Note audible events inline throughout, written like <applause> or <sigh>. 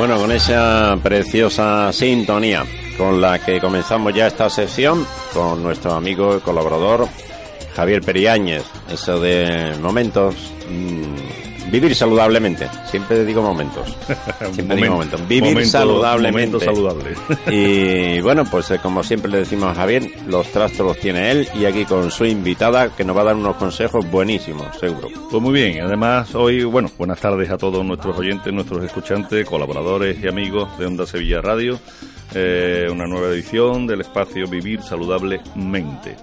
Bueno, con esa preciosa sintonía con la que comenzamos ya esta sesión con nuestro amigo y colaborador Javier Periáñez. Eso de momentos mmm, Vivir saludablemente. Siempre digo momentos. <laughs> Siempre digo momentos. Vivir saludablemente. saludable. <laughs> y bueno, pues eh, como siempre le decimos a Javier, los trastos los tiene él y aquí con su invitada que nos va a dar unos consejos buenísimos, seguro. Pues muy bien. Además, hoy, bueno, buenas tardes a todos nuestros oyentes, nuestros escuchantes, colaboradores y amigos de Onda Sevilla Radio. Eh, una nueva edición del espacio Vivir Saludablemente.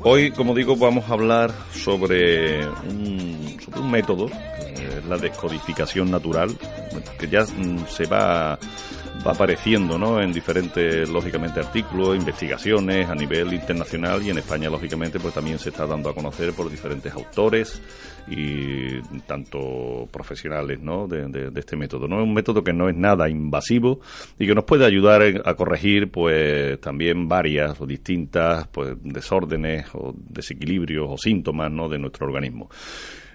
Hoy, como digo, vamos a hablar sobre un, método, eh, la descodificación natural, que ya mm, se va va apareciendo ¿no? en diferentes, lógicamente, artículos, investigaciones a nivel internacional y en España, lógicamente, pues también se está dando a conocer por diferentes autores y tanto profesionales ¿no? de, este método. ¿no? Es un método que no es nada invasivo y que nos puede ayudar a corregir pues también varias o distintas pues desórdenes o desequilibrios o síntomas ¿no? de nuestro organismo.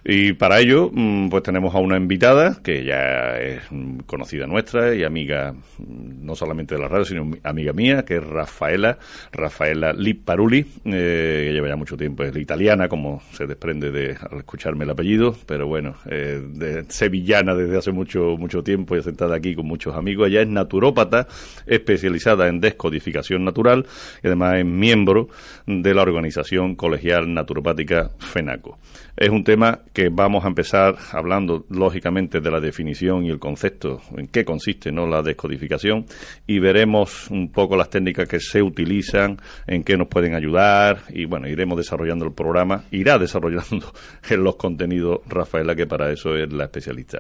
Y para ello, mm, pues tenemos a una invitada que ya es conocida nuestra y amiga mm, no solamente de la radio, sino amiga mía, que es Rafaela, Rafaela Lipparuli, eh, que lleva ya mucho tiempo, es italiana, como se desprende de al escucharme el apellido, pero bueno, eh, de sevillana desde hace mucho, mucho tiempo y sentada aquí con muchos amigos. Ella es naturópata, especializada en descodificación natural y además es miembro de la organización colegial naturopática FENACO. Es un tema que vamos a empezar hablando lógicamente de la definición y el concepto, en qué consiste ¿no? la descodificación y veremos un poco las técnicas que se utilizan, en qué nos pueden ayudar y bueno, iremos desarrollando el programa, irá desarrollando <laughs> en los contenidos Rafaela, que para eso es la especialista.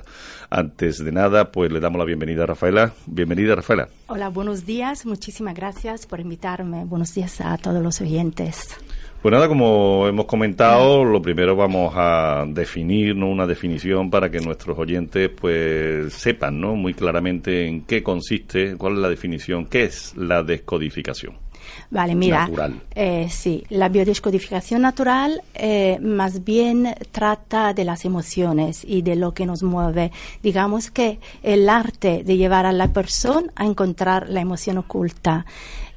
Antes de nada, pues le damos la bienvenida a Rafaela. Bienvenida, Rafaela. Hola, buenos días, muchísimas gracias por invitarme. Buenos días a todos los oyentes. Pues nada, como hemos comentado, lo primero vamos a definir ¿no? una definición para que nuestros oyentes pues sepan ¿no? muy claramente en qué consiste, cuál es la definición, qué es la descodificación. Vale, mira, eh, sí, la biodescodificación natural eh, más bien trata de las emociones y de lo que nos mueve. Digamos que el arte de llevar a la persona a encontrar la emoción oculta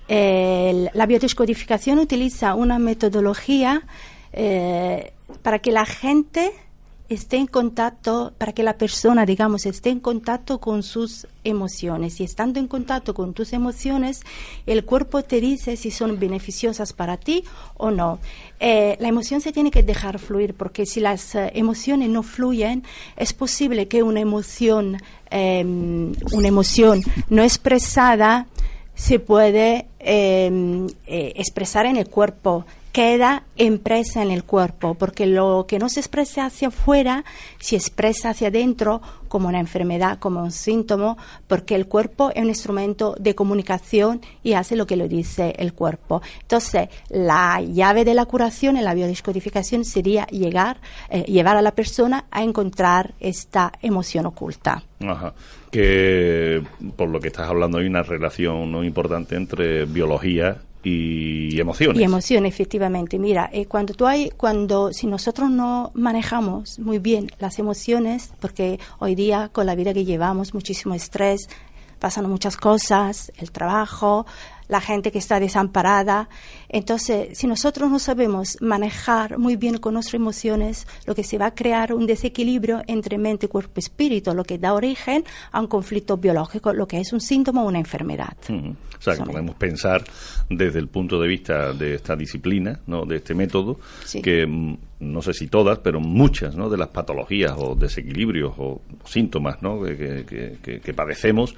la biodescodificación utiliza una metodología eh, para que la gente esté en contacto, para que la persona, digamos, esté en contacto con sus emociones. Y estando en contacto con tus emociones, el cuerpo te dice si son beneficiosas para ti o no. Eh, la emoción se tiene que dejar fluir, porque si las eh, emociones no fluyen, es posible que una emoción, em, una emoción no expresada, se puede em, eh, expresar en el cuerpo, queda impresa en el cuerpo, porque lo que no se expresa hacia afuera se expresa hacia adentro como una enfermedad, como un síntoma, porque el cuerpo es un instrumento de comunicación y hace lo que le dice el cuerpo. Entonces, la llave de la curación en la biodescodificación sería llegar, eh, llevar a la persona a encontrar esta emoción oculta. Ajá. Que por lo que estás hablando hay una relación no importante entre biología y emociones. Y emociones, efectivamente. Mira, eh, cuando tú hay, cuando si nosotros no manejamos muy bien las emociones, porque hoy día con la vida que llevamos muchísimo estrés, pasan muchas cosas, el trabajo, la gente que está desamparada. Entonces, si nosotros no sabemos manejar muy bien con nuestras emociones, lo que se va a crear un desequilibrio entre mente, cuerpo y espíritu, lo que da origen a un conflicto biológico, lo que es un síntoma o una enfermedad. O sea, que podemos pensar desde el punto de vista de esta disciplina, ¿no? de este método, que mm, no sé si todas, pero muchas ¿no? de las patologías o desequilibrios o síntomas ¿no? que, que padecemos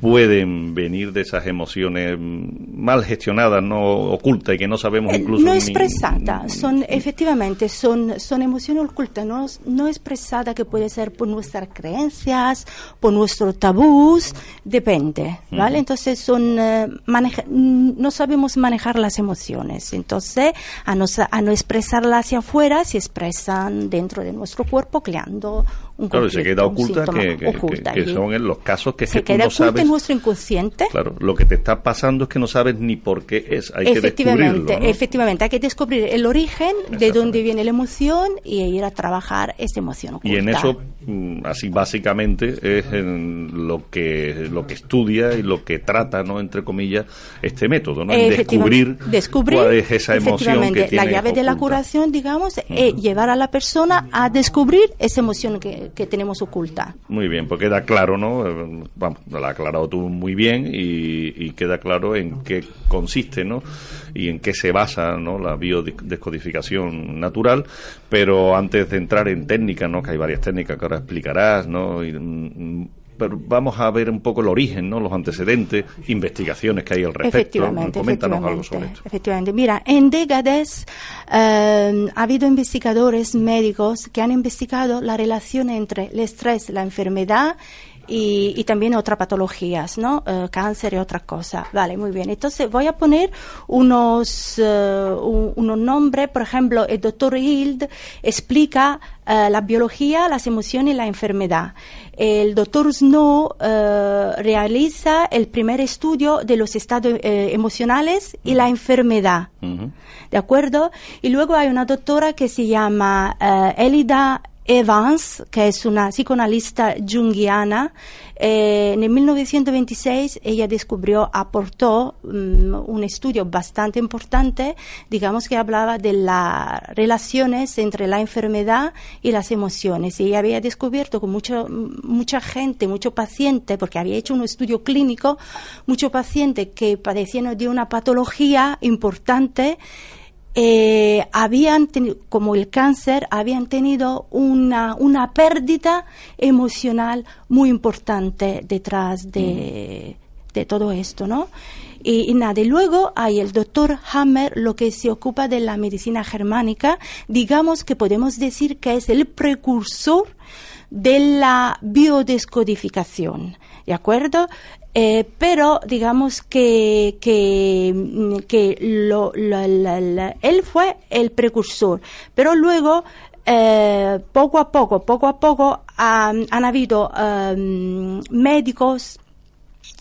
pueden venir de esas emociones mal gestionadas, no ocultas y que no sabemos eh, incluso. No expresadas, son efectivamente son, son emociones ocultas, no, no expresadas que puede ser por nuestras creencias, por nuestros tabús, depende, ¿vale? Entonces son eh, no sabemos manejar las emociones, entonces a no, a no expresarlas hacia afuera se expresan dentro de nuestro cuerpo creando un Claro, se queda oculta que, que, son en los casos que, se queda oculta en nuestro inconsciente. Claro, lo que te está pasando es que no sabes ni por qué es, hay que descubrirlo. Efectivamente, hay que descubrir el origen, de dónde viene la emoción y ir a trabajar esa emoción oculta. Y en eso, mm, así básicamente, es en lo que lo que estudia y lo que trata, ¿no? Entre comillas, este método, ¿no? En descubrir, descubrir cuál es esa emoción que tiene La llave de la curación, digamos, es llevar a la persona a descubrir esa emoción que que, tenemos oculta. Muy bien, pues queda claro, ¿no? Eh, vamos, lo has aclarado tú muy bien y, queda claro en qué consiste, ¿no? Y en qué se basa, ¿no? La biodescodificación natural, pero antes de entrar en técnicas, ¿no? Que hay varias técnicas que ahora explicarás, ¿no? Y, mm, pero vamos a ver un poco el origen, ¿no? los antecedentes, investigaciones que hay al respecto. Efectivamente, Coméntanos algo sobre esto. Efectivamente. Mira, en décadas eh, ha habido investigadores médicos que han investigado la relación entre el estrés, la enfermedad y, también otras patologías, ¿no? Eh, cáncer y otras cosas. Vale, muy bien. Entonces voy a poner unos, uh, unos nombres. Por ejemplo, el doctor Hild explica eh, la biología, las emociones y la enfermedad. El doctor Snow realiza el primer estudio de los estados emocionales y la enfermedad. ¿De acuerdo? Y luego hay una doctora que se llama Elida Evans, que es una psicoanalista junguiana, eh, en 1926 ella descubrió, aportó mm, un estudio bastante importante, digamos que hablaba de las relaciones entre la enfermedad y las emociones. Y ella había descubierto con mucho, mucha gente, mucho paciente, porque había hecho un estudio clínico, mucho paciente que padecían de una patología importante, eh, habían tenido, como el cáncer, habían tenido una, una pérdida emocional muy importante detrás de, mm. de todo esto, ¿no? Y, nada, y luego hay el doctor Hammer, lo que se ocupa de la medicina germánica, digamos que podemos decir que es el precursor de la biodescodificación, ¿de acuerdo? Eh, pero digamos que, que, lo, él fue el precursor, pero luego eh, poco a poco, poco a poco han habido um, médicos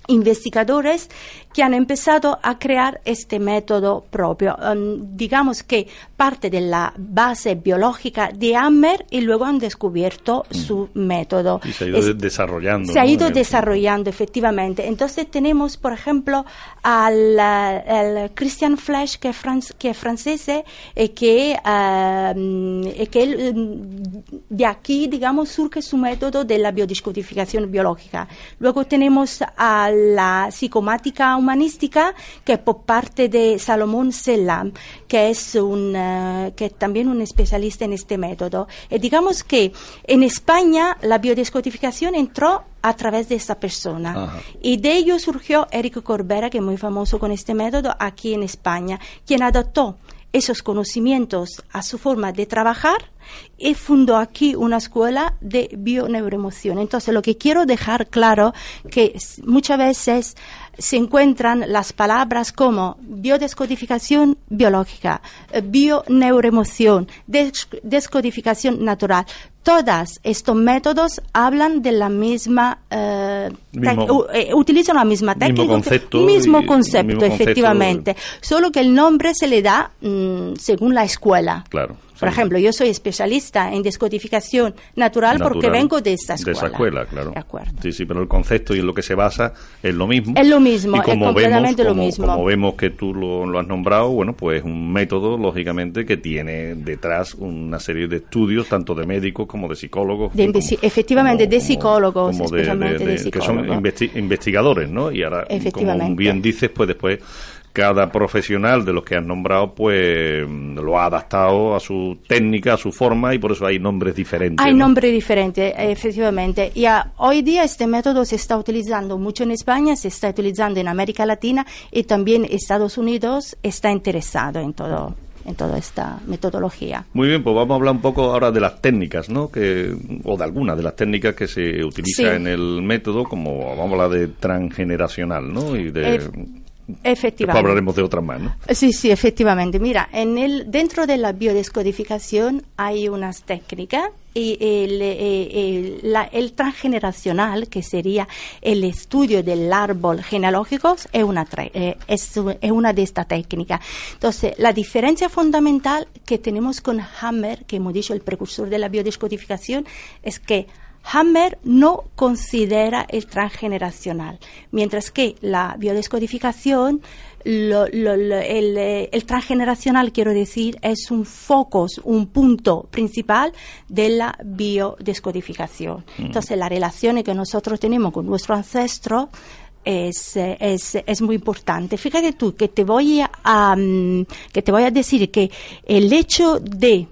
investigadores que han empezado a crear este método propio. Um, digamos que parte de la base biológica de Hammer y luego han descubierto mm. su método. Y se ha ido desarrollando. Se ha ido desarrollando, efectivamente. Entonces tenemos, por ejemplo, al, Christian Flesch, que es, que es francés, y eh, que, um, que um, de aquí, digamos, surge su método de la biodescodificación biológica. Luego tenemos a la psicomática humanística, que por parte de Salomón Selam, que es, un, eh, que también un especialista en este método. Y digamos que en España la biodescodificación entró a través de esta persona. Y de ello surgió Eric Corbera, que es muy famoso con este método aquí en España, quien adoptó esos conocimientos a su forma de trabajar y fundó aquí una escuela de bioneuroemoción. Entonces, lo que quiero dejar claro que muchas veces se encuentran las palabras como biodescodificación biológica, eh, bioneuroemoción, descodificación natural. Todos estos métodos hablan de la misma, eh, eh, utilizan la misma técnica, mismo concepto, mismo concepto efectivamente, solo que el nombre se le da mm, según la escuela. Claro. Por ejemplo, yo soy especialista en descodificación natural, porque vengo de esta escuela. De esa escuela, claro. Sí, sí, pero el concepto y en lo que se basa es lo mismo. Es lo mismo, es completamente lo mismo. Como vemos que tú lo, has nombrado, bueno, pues un método, lógicamente, que tiene detrás una serie de estudios, tanto de médicos como de psicólogos. efectivamente, de psicólogos, especialmente de, Que son investigadores, ¿no? Y ahora, como bien dices, pues después cada profesional de los que han nombrado, pues lo ha adaptado a su técnica, a su forma, y por eso hay nombres diferentes. Hay nombres diferentes, efectivamente. Y hoy día este método se está utilizando mucho en España, se está utilizando en América Latina y también Estados Unidos está interesado en todo en toda esta metodología. Muy bien, pues vamos a hablar un poco ahora de las técnicas, ¿no? Que, o de algunas de las técnicas que se utiliza en el método, como vamos a hablar de transgeneracional, ¿no? Y de... Efectivamente. Después hablaremos de otras más, ¿no? Sí, sí, efectivamente. Mira, en el, dentro de la biodescodificación hay unas técnicas y el, eh, el, transgeneracional, que sería el estudio del árbol genealógico, es una, eh, es, es una de estas técnicas. Entonces, la diferencia fundamental que tenemos con Hammer, que hemos dicho el precursor de la biodescodificación, es que Hammer no considera el transgeneracional, mientras que la biodescodificación, el, transgeneracional, quiero decir, es un foco, un punto principal de la biodescodificación. Mm. Entonces, la relación que nosotros tenemos con nuestro ancestro es, es, es, muy importante. Fíjate tú que te voy a, que te voy a decir que el hecho de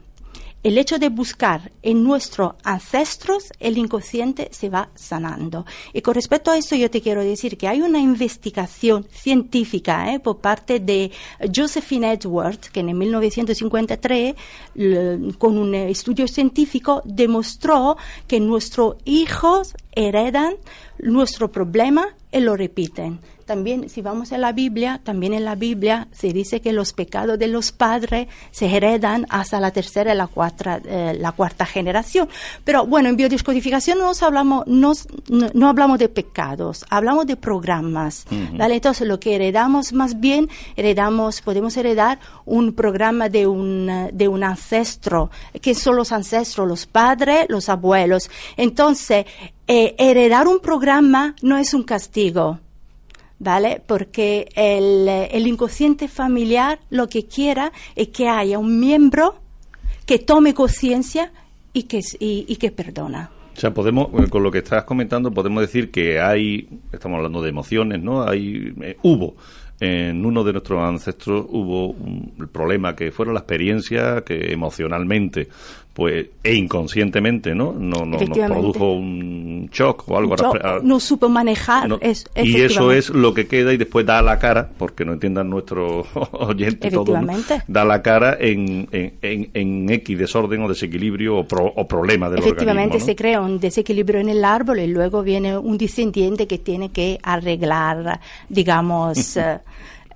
el hecho de buscar en nuestros ancestros, el inconsciente se va sanando. Y con respecto a eso, yo te quiero decir que hay una investigación científica ¿eh? por parte de Josephine Edwards, que en 1953, con un estudio científico, demostró que nuestros hijos heredan nuestro problema y lo repiten. También, si vamos a la Biblia, también en la Biblia se dice que los pecados de los padres se heredan hasta la tercera y la cuarta, eh, la cuarta generación. Pero bueno, en biodescodificación no hablamos, no, no, hablamos de pecados, hablamos de programas. ¿vale? Entonces, lo que heredamos más bien, heredamos, podemos heredar un programa de un, de un ancestro, que son los ancestros, los padres, los abuelos. Entonces, eh, heredar un programa no es un castigo. ¿Vale? Porque el, el inconsciente familiar lo que quiera es que haya un miembro que tome conciencia y que, y, que perdona. O sea, podemos, eh, con lo que estás comentando, podemos decir que hay, estamos hablando de emociones, ¿no? Hay, eh, hubo en uno de nuestros ancestros hubo un problema que fueron la experiencia que emocionalmente pues e inconscientemente no no, no nos produjo un shock o algo. No supo manejar y eso es lo que queda y después da la cara porque no entiendan nuestros <laughs> oyentes todo da la cara en, en, en, X desorden o desequilibrio o, o problema del efectivamente se crea un desequilibrio en el árbol y luego viene un descendiente que tiene que arreglar digamos <laughs> eh,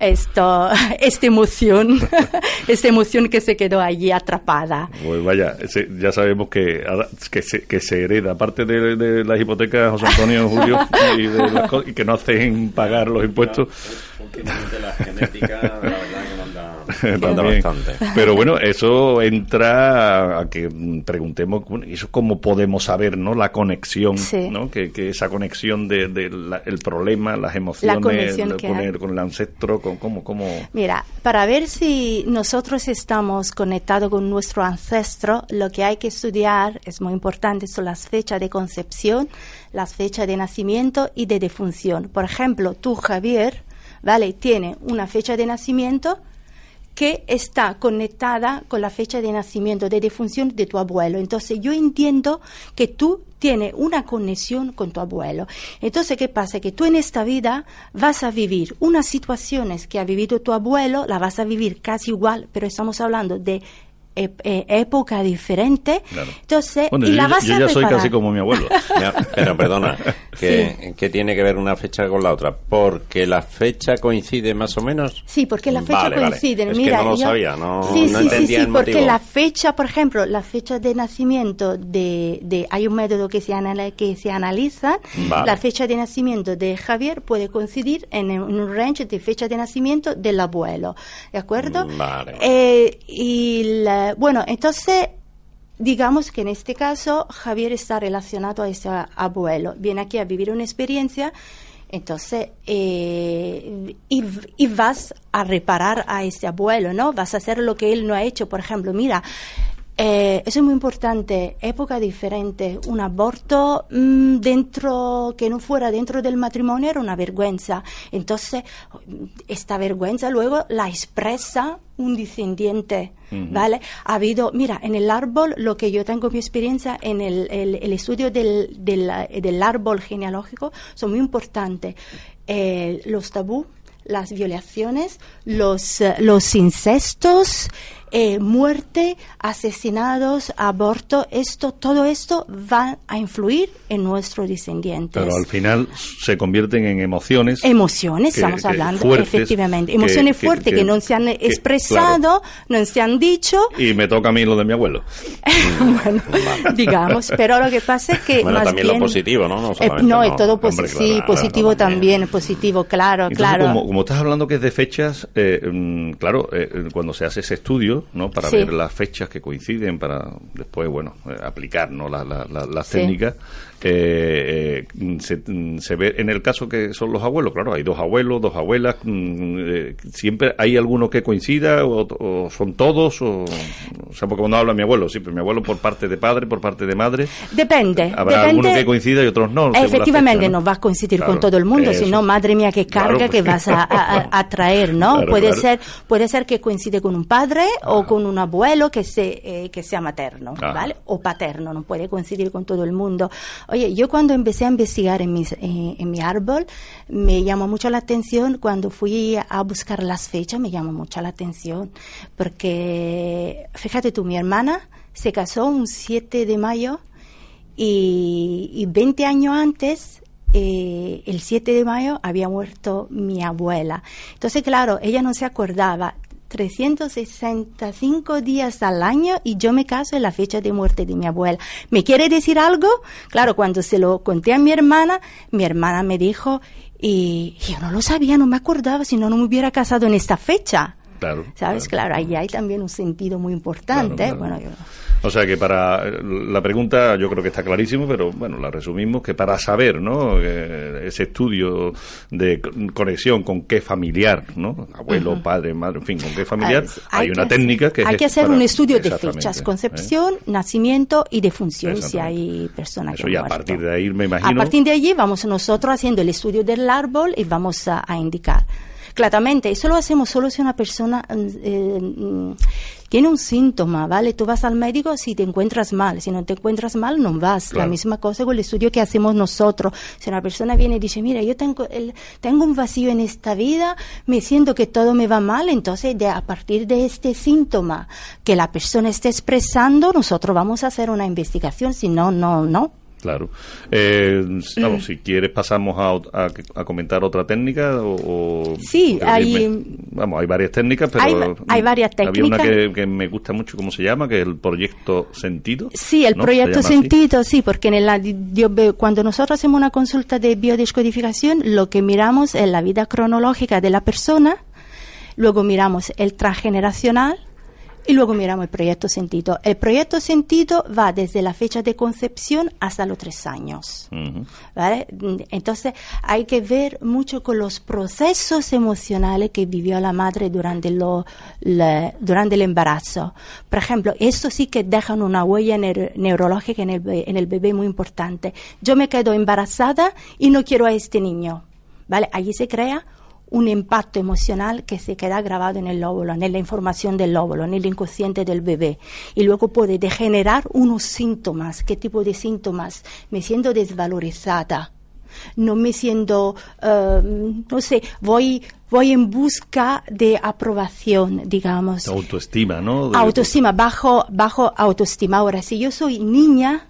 esto, <laughs> esta emoción, <laughs> esta emoción que se quedó allí atrapada. Pues vaya, ya sabemos que, que, se, que se hereda, aparte de, las hipotecas, José Antonio, <laughs> Julio, y, de y que no hacen pagar los impuestos. la genética, la verdad que <laughs> bastante. Pero bueno, eso entra a que preguntemos, eso cómo podemos saber, ¿no? La conexión, ¿no? Que, que, esa conexión de, el problema, las emociones, poner con el ancestro, con cómo, cómo... Mira, para ver si nosotros estamos conectados con nuestro ancestro, lo que hay que estudiar, es muy importante, son las fechas de concepción, las fechas de nacimiento y de defunción. Por ejemplo, tú, Javier, ¿vale? Tiene una fecha de nacimiento que está conectada con la fecha de nacimiento, de defunción de tu abuelo. Entonces yo entiendo que tú tienes una conexión con tu abuelo. Entonces, ¿qué pasa? Que tú en esta vida vas a vivir unas situaciones que ha vivido tu abuelo, la vas a vivir casi igual, pero estamos hablando de época diferente. Entonces, y la vas yo ya soy casi como mi abuelo. <laughs> pero perdona, ¿qué, tiene que ver una fecha con la otra? ¿Porque la fecha coincide más o menos? Sí, porque la fecha coincide. Mira, no lo sabía, no, sí, sí, sí, sí, porque la fecha, por ejemplo, la fecha de nacimiento de, de hay un método que se, que se analiza, la fecha de nacimiento de Javier puede coincidir en, un range de fecha de nacimiento del abuelo, ¿de acuerdo? Vale. Eh, y la, bueno, entonces digamos que en este caso Javier está relacionado a ese abuelo, viene aquí a vivir una experiencia, entonces, eh, y, vas a reparar a ese abuelo, ¿no? Vas a hacer lo que él no ha hecho. Por ejemplo, mira, Eh, eso es muy importante. Época diferente. Un aborto mm, dentro, que no fuera dentro del matrimonio era una vergüenza. Entonces, esta vergüenza luego la expresa un descendiente, ¿vale? Ha habido, mira, en el árbol, lo que yo tengo mi experiencia en el, el, estudio del, del, del, árbol genealógico son muy importantes. Eh, los tabú, las violaciones, los, eh, los incestos, eh, muerte, asesinados, aborto, esto, todo esto va a influir en nuestros descendientes. Pero al final se convierten en emociones. Emociones, estamos hablando, efectivamente. Emociones fuertes que, no se han expresado, no se han dicho. Y me toca a mí lo de mi abuelo. <laughs> bueno, digamos, pero lo que pasa es que. Bueno, también lo positivo, ¿no? No, eh, no, es todo sí, positivo también, positivo, claro, claro. Como, como, estás hablando que es de fechas, eh, mm, claro, cuando se hace ese estudio, ¿no? Para ver las fechas que coinciden, para después, bueno, eh, aplicar, ¿no? las técnicas. Eh, eh, se, ve en el caso que son los abuelos, claro, hay dos abuelos, dos abuelas, mm, eh, siempre hay alguno que coincida o, son todos, o, o, sea, porque cuando habla mi abuelo, siempre mi abuelo por parte de padre, por parte de madre. Depende. Habrá alguno que coincida y otros no. Efectivamente, ¿no? vas a coincidir con todo el mundo, sino madre mía, qué carga que vas a, <laughs> traer, ¿no? puede ser puede ser que coincide con un padre o con un abuelo que, se, que sea materno, ¿vale? O paterno, no puede coincidir con todo el mundo. Oye, yo cuando empecé a investigar en, mis, eh, en mi árbol, me llamó mucho la atención, cuando fui a buscar las fechas, me llamó mucho la atención, porque fíjate tú, mi hermana se casó un 7 de mayo y, y 20 años antes eh, el 7 de mayo había muerto mi abuela. Entonces, claro, ella no se acordaba. 365 días al año y yo me caso en la fecha de muerte de mi abuela. ¿Me quiere decir algo? Claro, cuando se lo conté a mi hermana, mi hermana me dijo, y yo no lo sabía, no me acordaba, si no, no me hubiera casado en esta fecha. Claro. ¿Sabes? Claro, ahí hay también un sentido muy importante. Bueno, yo, o sea que para la pregunta yo creo que está clarísimo, pero bueno, la resumimos que para saber, ¿no? ese estudio de conexión con qué familiar, ¿no? Abuelo, padre, madre, en fin, con qué familiar, hay, una técnica que hay que hacer un estudio de fechas, concepción, ¿eh? nacimiento y defunción si hay personas Eso ya a partir de ahí me imagino. A partir de allí vamos nosotros haciendo el estudio del árbol y vamos a, indicar claramente. Eso lo hacemos solo si una persona eh, tiene un síntoma, ¿vale? Tú vas al médico si te encuentras mal, si no te encuentras mal, no vas. La misma cosa con el estudio que hacemos nosotros. Si una persona viene y dice, mira, yo tengo, el, tengo un vacío en esta vida, me siento que todo me va mal, entonces de, a partir de este síntoma que la persona esté expresando, nosotros vamos a hacer una investigación, si no, no, no. Claro. Eh, vamos, si quieres pasamos a, a, comentar otra técnica o... sí, hay... vamos, hay varias técnicas, pero... Hay, varias técnicas. Había una que, me gusta mucho, ¿cómo se llama? Que es el proyecto Sentido. Sí, el proyecto Sentido, sí, porque en la, cuando nosotros hacemos una consulta de biodescodificación, lo que miramos es la vida cronológica de la persona, luego miramos el transgeneracional, y luego miramos el proyecto sentido. El proyecto sentido va desde la fecha de concepción hasta los tres años. ¿vale? Entonces hay que ver mucho con los procesos emocionales que vivió la madre durante, lo, durante el embarazo. Por ejemplo, esto sí que dejan una huella neurológica en el, en el bebé muy importante. Yo me quedo embarazada y no quiero a este niño. ¿Vale? Allí se crea un impacto emocional que se queda grabado en el lóbulo, en la información del lóbulo, en el inconsciente del bebé. Y luego puede degenerar unos síntomas. ¿Qué tipo de síntomas? Me siento desvalorizada. No me siento, eh, no sé, voy, voy en busca de aprobación, digamos. Autoestima, ¿no? Autoestima, bajo, bajo autoestima. Ahora, si yo soy niña,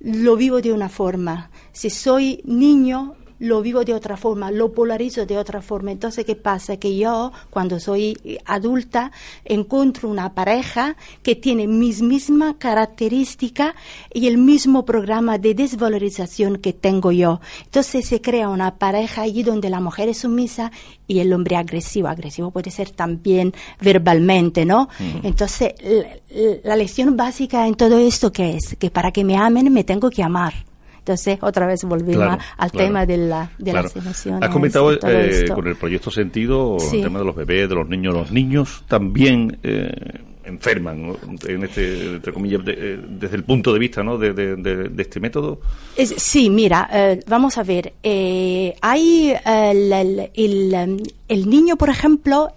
lo vivo de una forma. Si soy niño, lo vivo de otra forma, lo polarizo de otra forma. Entonces, ¿qué pasa? Que yo, cuando soy adulta, encuentro una pareja que tiene mis mismas características y el mismo programa de desvalorización que tengo yo. Entonces, se crea una pareja allí donde la mujer es sumisa y el hombre agresivo. Agresivo puede ser también verbalmente, ¿no? Entonces, la, la lección básica en todo esto, ¿qué es? Que para que me amen, me tengo que amar. Entonces, otra vez volvimos al tema de, la, de las emociones. Has comentado eh, con el proyecto Sentido el tema de los bebés, de los niños. Los niños también, eh, enferman, en este, entre comillas, desde el punto de vista ¿no? de, este método? sí, mira, vamos a ver. hay el, el, niño, por ejemplo,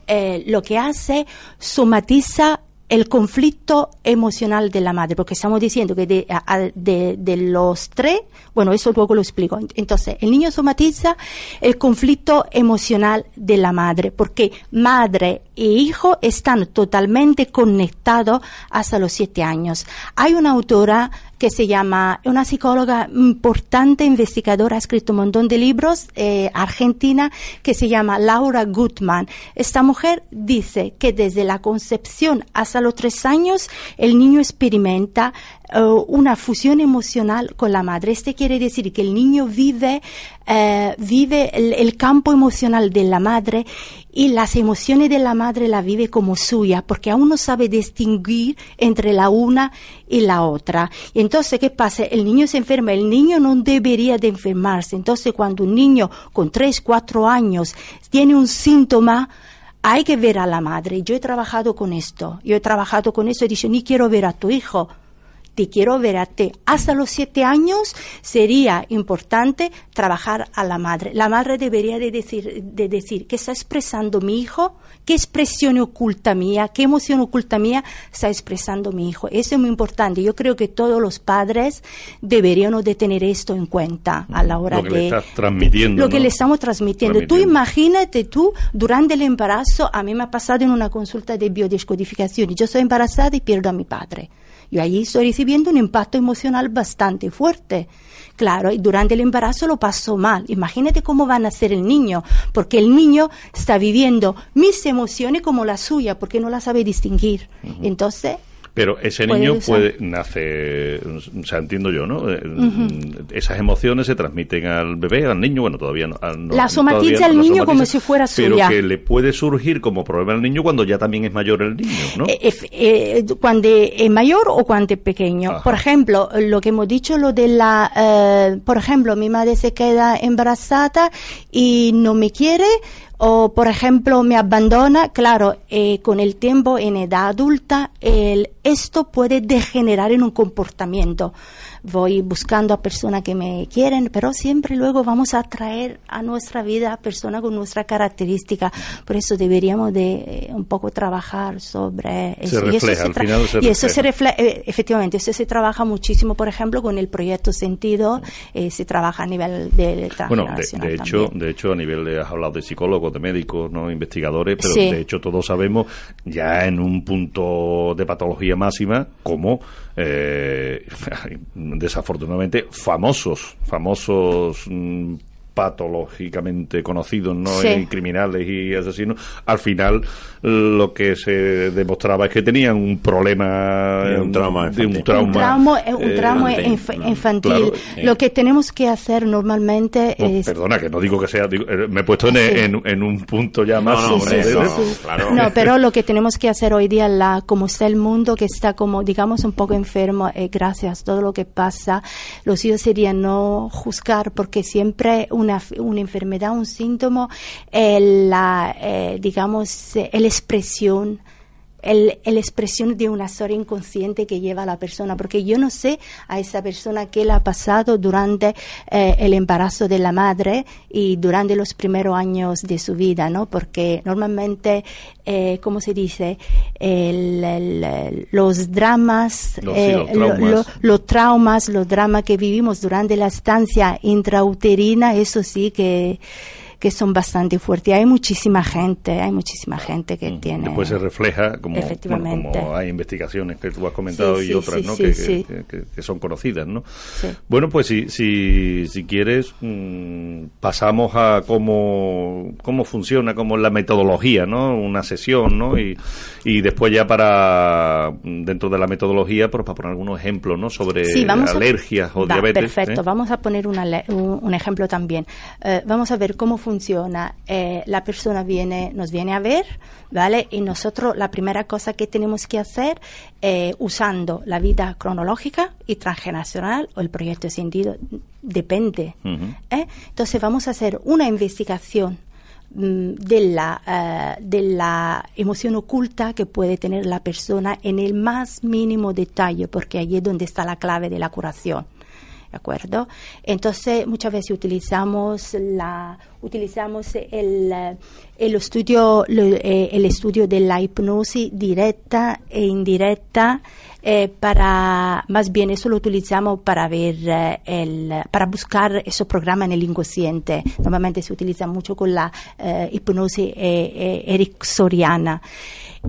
lo que hace somatiza el conflicto emocional de la madre, porque estamos diciendo que de, los tres, bueno, eso luego lo explico. Entonces, el niño somatiza el conflicto emocional de la madre, porque madre e hijo están totalmente conectados hasta los siete años. Hay una autora que se llama, una psicóloga importante, investigadora, ha escrito un montón de libros, eh, argentina, que se llama Laura Gutman. Esta mujer dice que desde la concepción hasta los tres años el niño experimenta eh, una fusión emocional con la madre. Este quiere decir que el niño vive, eh, vive el, campo emocional de la madre y las emociones de la madre la vive como suya, porque aún no sabe distinguir entre la una y la otra. Y entonces, ¿qué pasa? El niño se enferma, el niño no debería de enfermarse. Entonces, cuando un niño con tres, cuatro años tiene un síntoma, hay que ver a la madre. Yo he trabajado con esto, yo he trabajado con esto y he dicho, ni quiero ver a tu hijo te quiero ver a ti. Hasta los siete años sería importante trabajar a la madre. La madre debería de decir, de decir qué está expresando mi hijo, qué expresión oculta mía, qué emoción oculta mía está expresando mi hijo. Eso es muy importante. Yo creo que todos los padres deberían de tener esto en cuenta a la hora lo que Le estás transmitiendo, lo que le estamos transmitiendo. Tú imagínate tú, durante el embarazo, a mí me ha pasado en una consulta de biodescodificación, yo soy embarazada y pierdo a mi padre. Yo allí estoy recibiendo un impacto emocional bastante fuerte. Claro, y durante el embarazo lo paso mal. Imagínate cómo va a nacer el niño, porque el niño está viviendo mis emociones como la suya, porque no la sabe distinguir. Entonces, pero ese niño puede, nace, o sea, entiendo yo, ¿no? Eh, esas emociones se transmiten al bebé, al niño, bueno, todavía no. la somatiza al niño como si fuera suya. Pero que le puede surgir como problema al niño cuando ya también es mayor el niño, ¿no? Eh, eh, cuando es mayor o cuando es pequeño. Por ejemplo, lo que hemos dicho, lo de la, por ejemplo, mi madre se queda embarazada y no me quiere, o por ejemplo me abandona, claro, eh, con el tiempo en edad adulta, el, esto puede degenerar en un comportamiento voy buscando a personas que me quieren, pero siempre luego vamos a atraer a nuestra vida a personas con nuestra característica. Por eso deberíamos de eh, un poco trabajar sobre eso. y eso se, y eso se refleja, eh, efectivamente, eso se trabaja muchísimo, por ejemplo, con el proyecto Sentido, eh, se trabaja a nivel de Bueno, de, hecho, de hecho, a nivel de, has hablado de psicólogos, de médicos, no investigadores, pero de hecho todos sabemos ya en un punto de patología máxima cómo eh, <laughs> desafortunadamente famosos, famosos mm, patológicamente conocidos, ¿no? criminales y asesinos, al final lo que se demostraba es que tenían un problema un trauma infantil. un trauma, un trauma, eh, infantil. lo que tenemos que hacer normalmente es perdona que no digo que sea eh, me he puesto en, en, un punto ya más no, no, pero lo que tenemos que hacer hoy día la como está el mundo que está como digamos un poco enfermo eh, gracias a todo lo que pasa lo suyo sería no juzgar porque siempre una, una enfermedad un síntoma la digamos el expresión el, el, expresión de una historia inconsciente que lleva a la persona, porque yo no sé a esa persona qué le ha pasado durante eh, el embarazo de la madre y durante los primeros años de su vida, ¿no? Porque normalmente, eh, ¿cómo se dice? los dramas, los, eh, traumas. los traumas, los dramas que vivimos durante la estancia intrauterina, eso sí que que son bastante fuertes. hay muchísima gente, hay muchísima gente que tiene. Después se refleja, como, como hay investigaciones que tú has comentado y otras ¿no? Que, que, son conocidas. ¿no? Bueno, pues si, si, si quieres, mm, pasamos a cómo, cómo funciona, cómo la metodología, ¿no? una sesión, ¿no? y, y después ya para, dentro de la metodología, pues para poner algunos ejemplos ¿no? sobre alergias o diabetes. Perfecto, ¿eh? vamos a poner un, un, ejemplo también. Eh, vamos a ver cómo funciona. Eh, la persona viene, nos viene a ver, ¿vale? Y nosotros la primera cosa que tenemos que hacer, eh, usando la vida cronológica y transgeneracional o el proyecto de sentido, depende. ¿eh? Entonces vamos a hacer una investigación mm, de la, eh, de la emoción oculta que puede tener la persona en el más mínimo detalle, porque allí es donde está la clave de la curación. ¿De acuerdo? Entonces, muchas veces utilizamos la utilizamos el, el estudio eh, el estudio de la hipnosis directa e indirecta eh, para más bien eso lo utilizamos para ver eh, el para buscar esos programas en el inconsciente normalmente se utiliza mucho con la hipnosis ericksoniana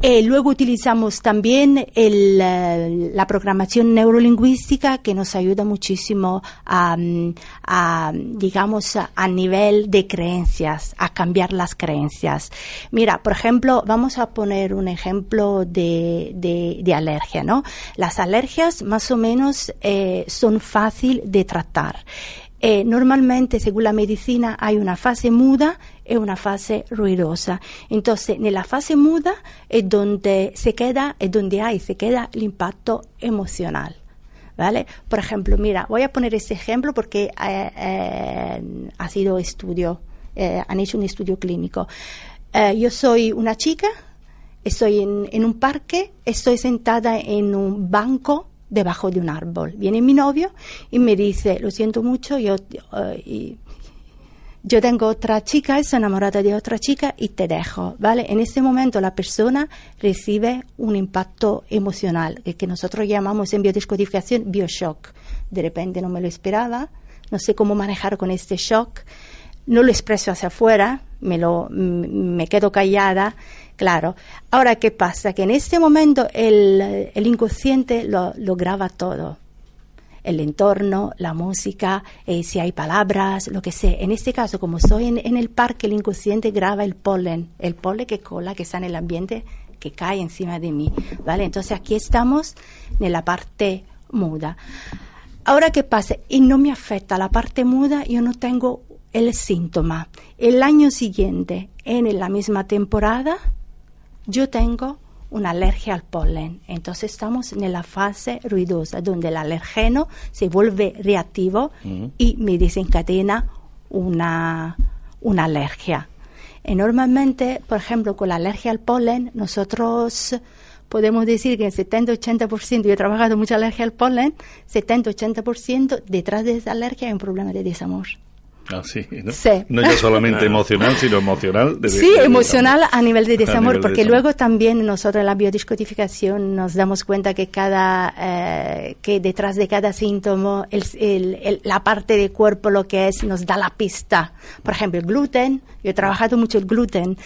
eh, luego utilizamos también el, la programación neurolingüística que nos ayuda muchísimo a, a, digamos, a nivel de creencias, a cambiar las creencias. Mira, por ejemplo, vamos a poner un ejemplo de, de, alergia, ¿no? Las alergias más o menos eh, son fácil de tratar. Eh, normalmente, según la medicina, hay una fase muda y una fase ruidosa. Entonces, en la fase muda es donde se queda, es donde hay, se queda el impacto emocional. ¿Vale? Por ejemplo, mira, voy a poner este ejemplo porque eh, eh, ha sido estudio, han hecho un estudio clínico. yo soy una chica, estoy en, en un parque, estoy sentada en un banco debajo de un árbol. Viene mi novio y me dice, lo siento mucho, yo, eh, yo tengo otra chica, estoy enamorada de otra chica y te dejo, ¿vale? En ese momento la persona recibe un impacto emocional, que, nosotros llamamos en biodescodificación bioshock. De repente no me lo esperaba, no sé cómo manejar con este shock, no lo expreso hacia afuera, me, lo, me quedo callada Claro. Ahora, ¿qué pasa? Que en este momento el, inconsciente lo, graba todo. El entorno, la música, eh, si hay palabras, lo que sea. En este caso, como estoy en, el parque, el inconsciente graba el polen, el polen que cola, que está en el ambiente, que cae encima de mí. ¿Vale? Entonces aquí estamos en la parte muda. Ahora, ¿qué pasa? Y no me afecta la parte muda, yo no tengo el síntoma. El año siguiente, en la misma temporada, yo tengo una alergia al polen. Entonces estamos en la fase ruidosa, donde el alergeno se vuelve reactivo y me desencadena una, una alergia. Y normalmente, por ejemplo, con la alergia al polen, nosotros podemos decir que el 70-80%, yo he trabajado mucha alergia al polen, 70-80% detrás de esa alergia hay un problema de desamor. Ah, sí, ¿no? No ya solamente <laughs> emocional, sino emocional. sí, emocional a nivel de desamor, porque luego también nosotros en la biodiscodificación nos damos cuenta que cada, eh, que detrás de cada síntoma, el, la parte del cuerpo lo que es nos da la pista. Por ejemplo, el gluten, yo he trabajado mucho el gluten,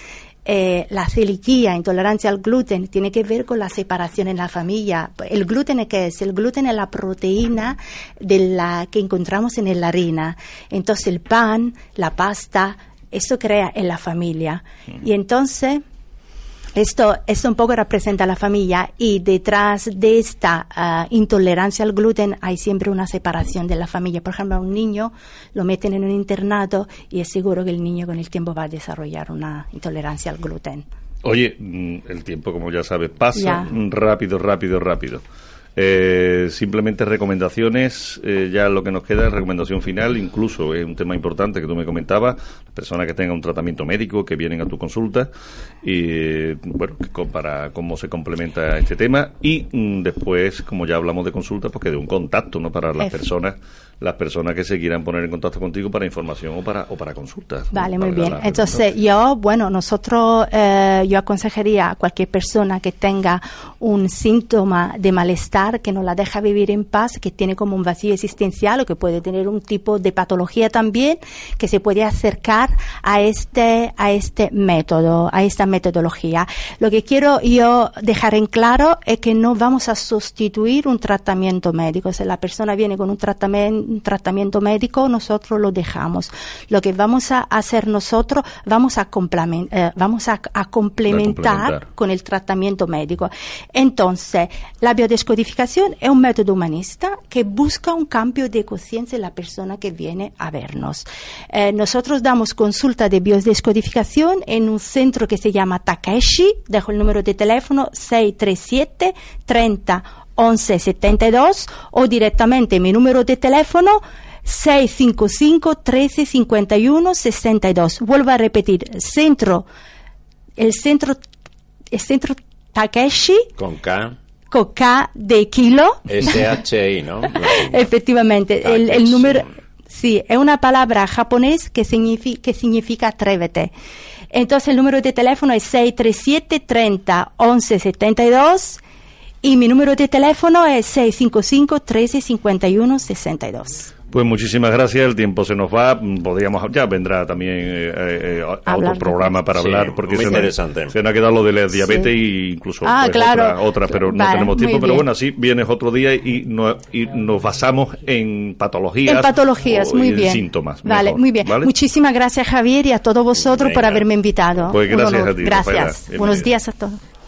eh, la celiquía, intolerancia al gluten, tiene que ver con la separación en la familia. ¿El gluten qué es? El gluten es la proteína de la que encontramos en la harina. Entonces el pan, la pasta, eso crea en la familia. Y entonces esto, esto un poco representa a la familia y detrás de esta ah, intolerancia al gluten hay siempre una separación de la familia. Por ejemplo, a un niño lo meten en un internado y es seguro que el niño con el tiempo va a desarrollar una intolerancia al gluten. Oye, mm, el tiempo, como ya sabes, pasa rápido, rápido, rápido. Eh, simplemente recomendaciones, eh, ya lo que nos queda es recomendación final, incluso es un tema importante que tú me comentabas, personas que tengan un tratamiento médico, que vienen a tu consulta, y bueno, para cómo se complementa este tema, y mm, después, como ya hablamos de consulta, pues que de un contacto, ¿no? Para las personas las personas que se quieran poner en contacto contigo para información o para, o para consultas. Vale, muy bien. Entonces, yo, bueno, nosotros, eh, yo aconsejaría a cualquier persona que tenga un síntoma de malestar, que no la deja vivir en paz, que tiene como un vacío existencial o que puede tener un tipo de patología también, que se puede acercar a este, a este método, a esta metodología. Lo que quiero yo dejar en claro es que no vamos a sustituir un tratamiento médico. Si la persona viene con un tratamiento un tratamiento médico, nosotros lo dejamos. Lo que vamos a hacer nosotros, vamos a, eh, vamos a, complementar, con el tratamiento médico. Entonces, la biodescodificación es un método humanista que busca un cambio de conciencia en la persona que viene a vernos. Eh, nosotros damos consulta de biodescodificación en un centro que se llama Takeshi, dejo el número de teléfono 637 30 1172 o directamente mi número de teléfono 655 1351 62. Vuelvo a repetir, centro, el centro, el centro Takeshi. Con K. Con K de kilo. S-H-I, ¿no? <laughs> Efectivamente, el, el, número, sí, es una palabra japonés que significa, que significa atrévete. Entonces el número de teléfono es 637 30 11 72 y mi número de teléfono es 655 13 51 62. Pues muchísimas gracias, el tiempo se nos va, podríamos, ya vendrá también eh, eh, a otro programa para hablar, porque se, interesante. Nos, se nos ha quedado lo de la diabetes e incluso ah, pues, claro. otra, pero no tenemos tiempo, pero bueno, así vienes otro día y, no, y nos basamos en patologías. En patologías, muy bien. síntomas. Vale, muy bien. Muchísimas gracias Javier y a todos vosotros por haberme invitado. Pues gracias a ti. Gracias. Buenos días a todos.